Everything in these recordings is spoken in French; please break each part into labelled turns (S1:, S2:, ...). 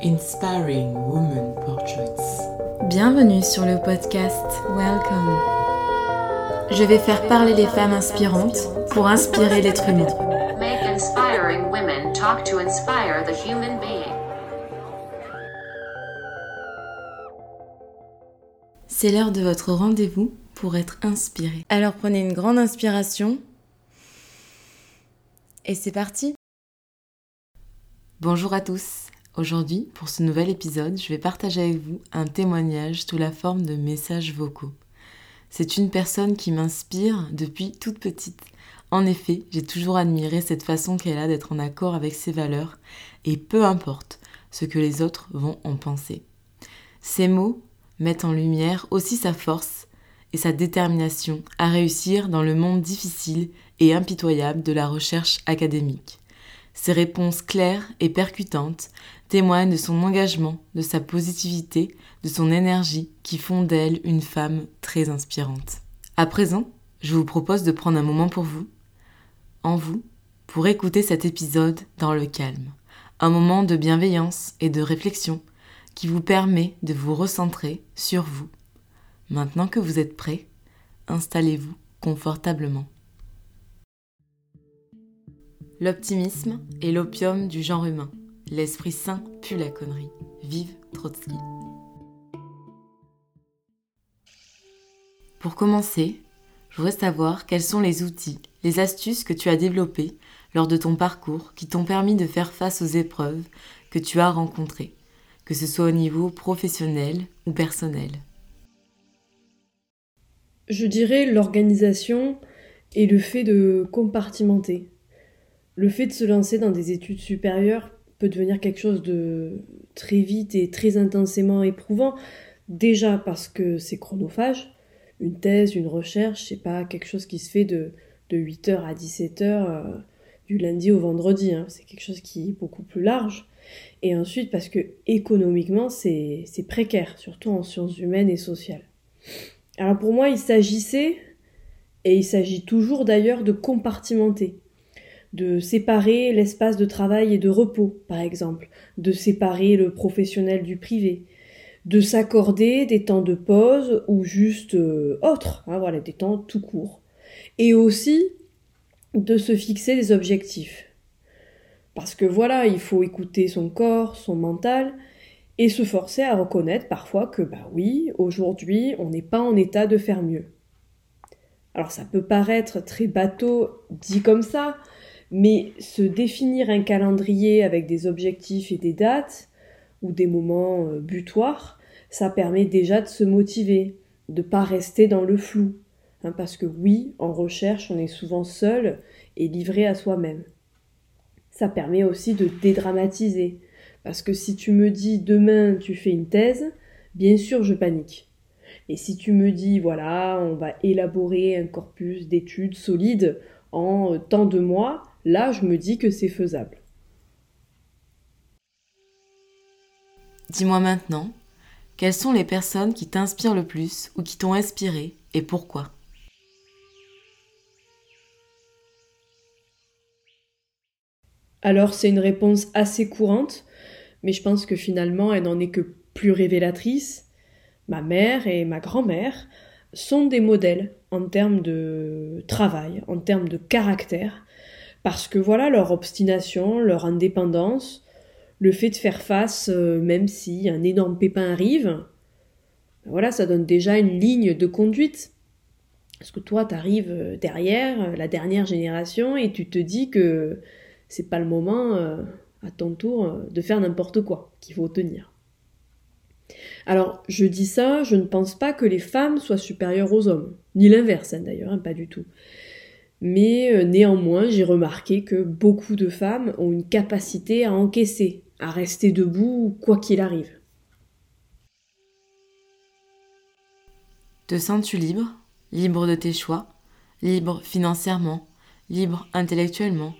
S1: Inspiring Woman Portraits.
S2: Bienvenue sur le podcast Welcome. Je vais faire parler les femmes inspirantes pour inspirer l'être humain.
S3: Make inspiring women talk to inspire the human being.
S2: C'est l'heure de votre rendez-vous pour être inspiré. Alors prenez une grande inspiration. Et c'est parti Bonjour à tous Aujourd'hui, pour ce nouvel épisode, je vais partager avec vous un témoignage sous la forme de messages vocaux. C'est une personne qui m'inspire depuis toute petite. En effet, j'ai toujours admiré cette façon qu'elle a d'être en accord avec ses valeurs, et peu importe ce que les autres vont en penser. Ces mots mettent en lumière aussi sa force et sa détermination à réussir dans le monde difficile et impitoyable de la recherche académique. Ses réponses claires et percutantes témoignent de son engagement, de sa positivité, de son énergie qui font d'elle une femme très inspirante. À présent, je vous propose de prendre un moment pour vous, en vous, pour écouter cet épisode dans le calme. Un moment de bienveillance et de réflexion qui vous permet de vous recentrer sur vous. Maintenant que vous êtes prêt, installez-vous confortablement. L'optimisme est l'opium du genre humain. L'esprit sain pue la connerie. Vive Trotsky. Pour commencer, je voudrais savoir quels sont les outils, les astuces que tu as développés lors de ton parcours qui t'ont permis de faire face aux épreuves que tu as rencontrées, que ce soit au niveau professionnel ou personnel.
S4: Je dirais l'organisation et le fait de compartimenter le fait de se lancer dans des études supérieures peut devenir quelque chose de très vite et très intensément éprouvant. Déjà parce que c'est chronophage. Une thèse, une recherche, c'est pas quelque chose qui se fait de, de 8h à 17h euh, du lundi au vendredi. Hein. C'est quelque chose qui est beaucoup plus large. Et ensuite parce que économiquement c'est précaire, surtout en sciences humaines et sociales. Alors pour moi il s'agissait, et il s'agit toujours d'ailleurs, de compartimenter de séparer l'espace de travail et de repos, par exemple, de séparer le professionnel du privé, de s'accorder des temps de pause ou juste euh, autres, hein, des temps tout court, et aussi de se fixer des objectifs. Parce que voilà, il faut écouter son corps, son mental, et se forcer à reconnaître parfois que, bah oui, aujourd'hui, on n'est pas en état de faire mieux. Alors ça peut paraître très bateau dit comme ça, mais se définir un calendrier avec des objectifs et des dates, ou des moments euh, butoirs, ça permet déjà de se motiver, de pas rester dans le flou. Hein, parce que oui, en recherche, on est souvent seul et livré à soi-même. Ça permet aussi de dédramatiser. Parce que si tu me dis demain tu fais une thèse, bien sûr je panique. Et si tu me dis voilà, on va élaborer un corpus d'études solides en euh, tant de mois, Là, je me dis que c'est faisable.
S2: Dis-moi maintenant, quelles sont les personnes qui t'inspirent le plus ou qui t'ont inspiré et pourquoi?
S4: Alors c'est une réponse assez courante, mais je pense que finalement elle n'en est que plus révélatrice. Ma mère et ma grand-mère sont des modèles en termes de travail, en termes de caractère, parce que voilà leur obstination, leur indépendance, le fait de faire face, euh, même si un énorme pépin arrive, ben voilà, ça donne déjà une ligne de conduite. Parce que toi, tu arrives euh, derrière, euh, la dernière génération, et tu te dis que c'est pas le moment, à ton tour, de faire n'importe quoi, qu'il faut tenir. Alors, je dis ça, je ne pense pas que les femmes soient supérieures aux hommes, ni l'inverse hein, d'ailleurs, hein, pas du tout. Mais euh, néanmoins, j'ai remarqué que beaucoup de femmes ont une capacité à encaisser, à rester debout quoi qu'il arrive.
S2: Te sens-tu libre? Libre de tes choix? Libre financièrement? Libre intellectuellement?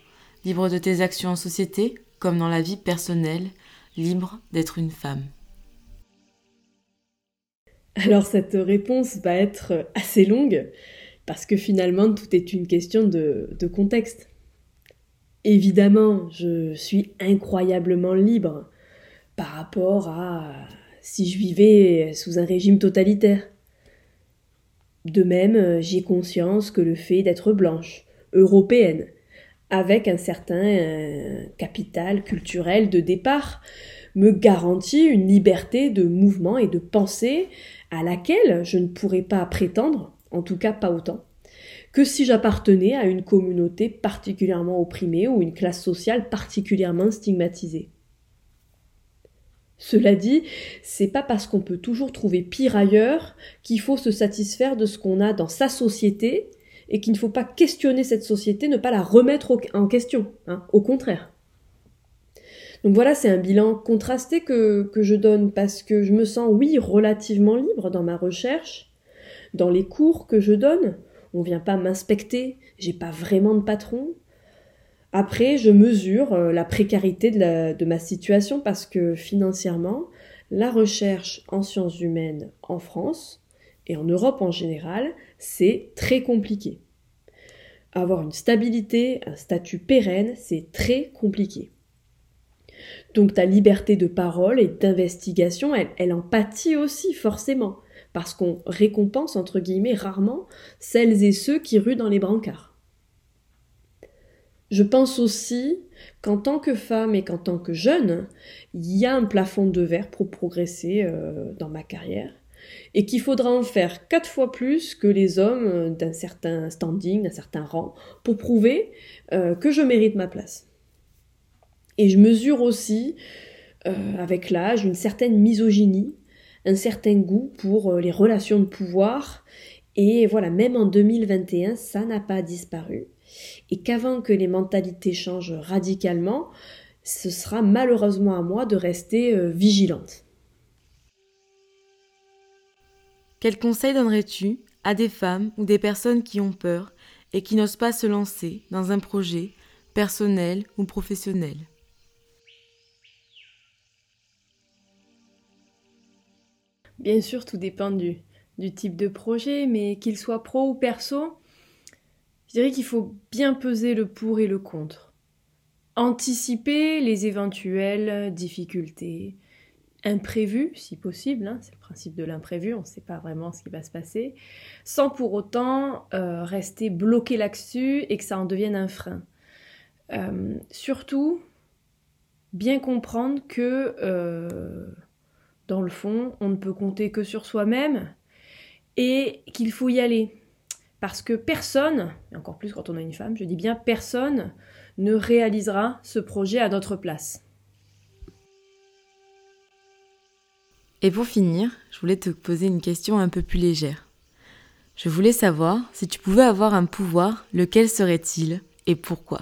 S2: Libre de tes actions en société comme dans la vie personnelle? Libre d'être une femme?
S4: Alors cette réponse va être assez longue, parce que finalement, tout est une question de, contexte. Évidemment, je suis incroyablement libre, par rapport à si je vivais sous un régime totalitaire. De même, j'ai conscience que le fait d'être blanche, européenne, avec un certain euh, capital culturel de départ, me garantit une liberté de mouvement et de pensée à laquelle je ne pourrais pas prétendre, en tout cas pas autant, que si j'appartenais à une communauté particulièrement opprimée ou une classe sociale particulièrement stigmatisée. Cela dit, c'est pas parce qu'on peut toujours trouver pire ailleurs qu'il faut se satisfaire de ce qu'on a dans sa société et qu'il ne faut pas questionner cette société, ne pas la remettre en question, hein, au contraire. Donc voilà, c'est un bilan contrasté que, que je donne parce que je me sens, oui, relativement libre dans ma recherche, dans les cours que je donne. On vient pas m'inspecter, j'ai pas vraiment de patron. Après, je mesure euh, la précarité de, ma situation parce que financièrement, la recherche en sciences humaines en France et en Europe en général, c'est très compliqué. Avoir une stabilité, un statut pérenne, c'est très compliqué. Donc ta liberté de parole et d'investigation, elle en pâtit aussi forcément, parce qu'on récompense entre guillemets rarement celles et ceux qui ruent dans les brancards. Je pense aussi qu'en tant que femme et qu'en tant que jeune, il y a un plafond de verre pour progresser euh, dans ma carrière et qu'il faudra en faire quatre fois plus que les hommes euh, d'un certain standing, d'un certain rang, pour prouver euh, que je mérite ma place. Et je mesure aussi, avec l'âge, une certaine misogynie, certain goût pour les relations de pouvoir, et voilà, même en 2021, ça n'a pas disparu. Et qu'avant que les mentalités changent radicalement, ce sera malheureusement à moi de rester vigilante.
S2: Quel conseil donnerais-tu à des femmes ou des personnes qui ont peur et qui n'osent pas se lancer dans un projet personnel ou professionnel?
S4: Bien sûr, tout dépend du, type de projet, mais qu'il soit pro ou perso, je dirais qu'il faut bien peser le pour et le contre. Anticiper les éventuelles difficultés, imprévu, si possible, hein, c'est le principe de l'imprévu, on ne sait pas vraiment ce qui va se passer, sans pour autant euh, rester bloqué là-dessus et que ça en devienne un frein. Euh, surtout, bien comprendre que, euh, dans le fond, on ne peut compter que sur soi-même et qu'il faut y aller. Parce que personne, et encore plus quand on a une femme, je dis bien personne, ne réalisera ce projet à notre place.
S2: Et pour finir, je voulais te poser une question un peu plus légère. Je voulais savoir si tu pouvais avoir un pouvoir, lequel serait-il et pourquoi?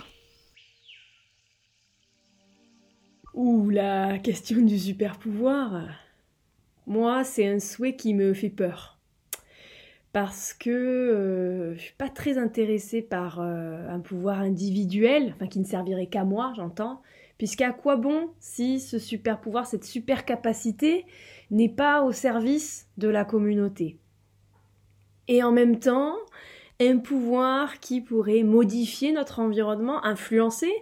S4: Ouh, la question du super pouvoir. Moi, c'est un souhait qui me fait peur. Parce que euh, je suis pas très intéressée par euh, un pouvoir individuel, enfin qui ne servirait qu'à moi, j'entends. Puisqu'à quoi bon si ce super pouvoir, cette super capacité, n'est pas au service de la communauté? Et en même temps, un pouvoir qui pourrait modifier notre environnement, influencer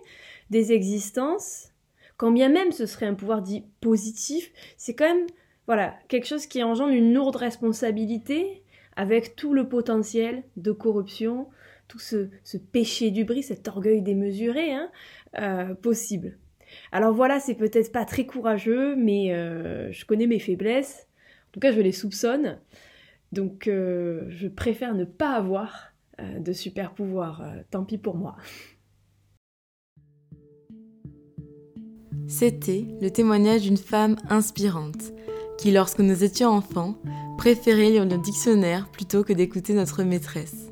S4: des existences, quand bien même ce serait un pouvoir dit positif, c'est quand même voilà, quelque chose qui engendre une lourde responsabilité avec tout le potentiel de corruption, tout ce, péché du bris, cet orgueil démesuré hein, euh, possible. Alors voilà, c'est peut-être pas très courageux, mais euh, je connais mes faiblesses. En tout cas, je les soupçonne. Donc euh, je préfère ne pas avoir de super pouvoir. tant pis pour moi.
S2: C'était le témoignage d'une femme inspirante qui, lorsque nous étions enfants, préférait lire le dictionnaire plutôt que d'écouter notre maîtresse.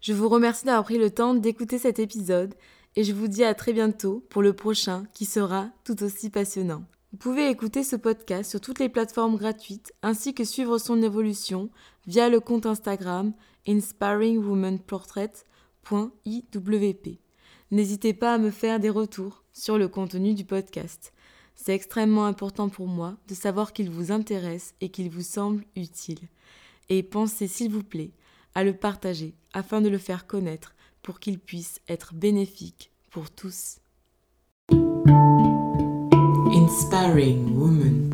S2: Je vous remercie d'avoir pris le temps d'écouter cet épisode et je vous dis à très bientôt pour le prochain qui sera tout aussi passionnant. Vous pouvez écouter ce podcast sur toutes les plateformes gratuites ainsi que suivre son évolution via le compte Instagram inspiringwomanportrait.iwp n'hésitez pas à me faire des retours sur le contenu du podcast. C'est extrêmement important pour moi de savoir qu'il vous intéresse et qu'il vous semble utile. Et pensez s'il vous plaît à le partager afin de le faire connaître pour qu'il puisse être bénéfique pour tous. Inspiring Woman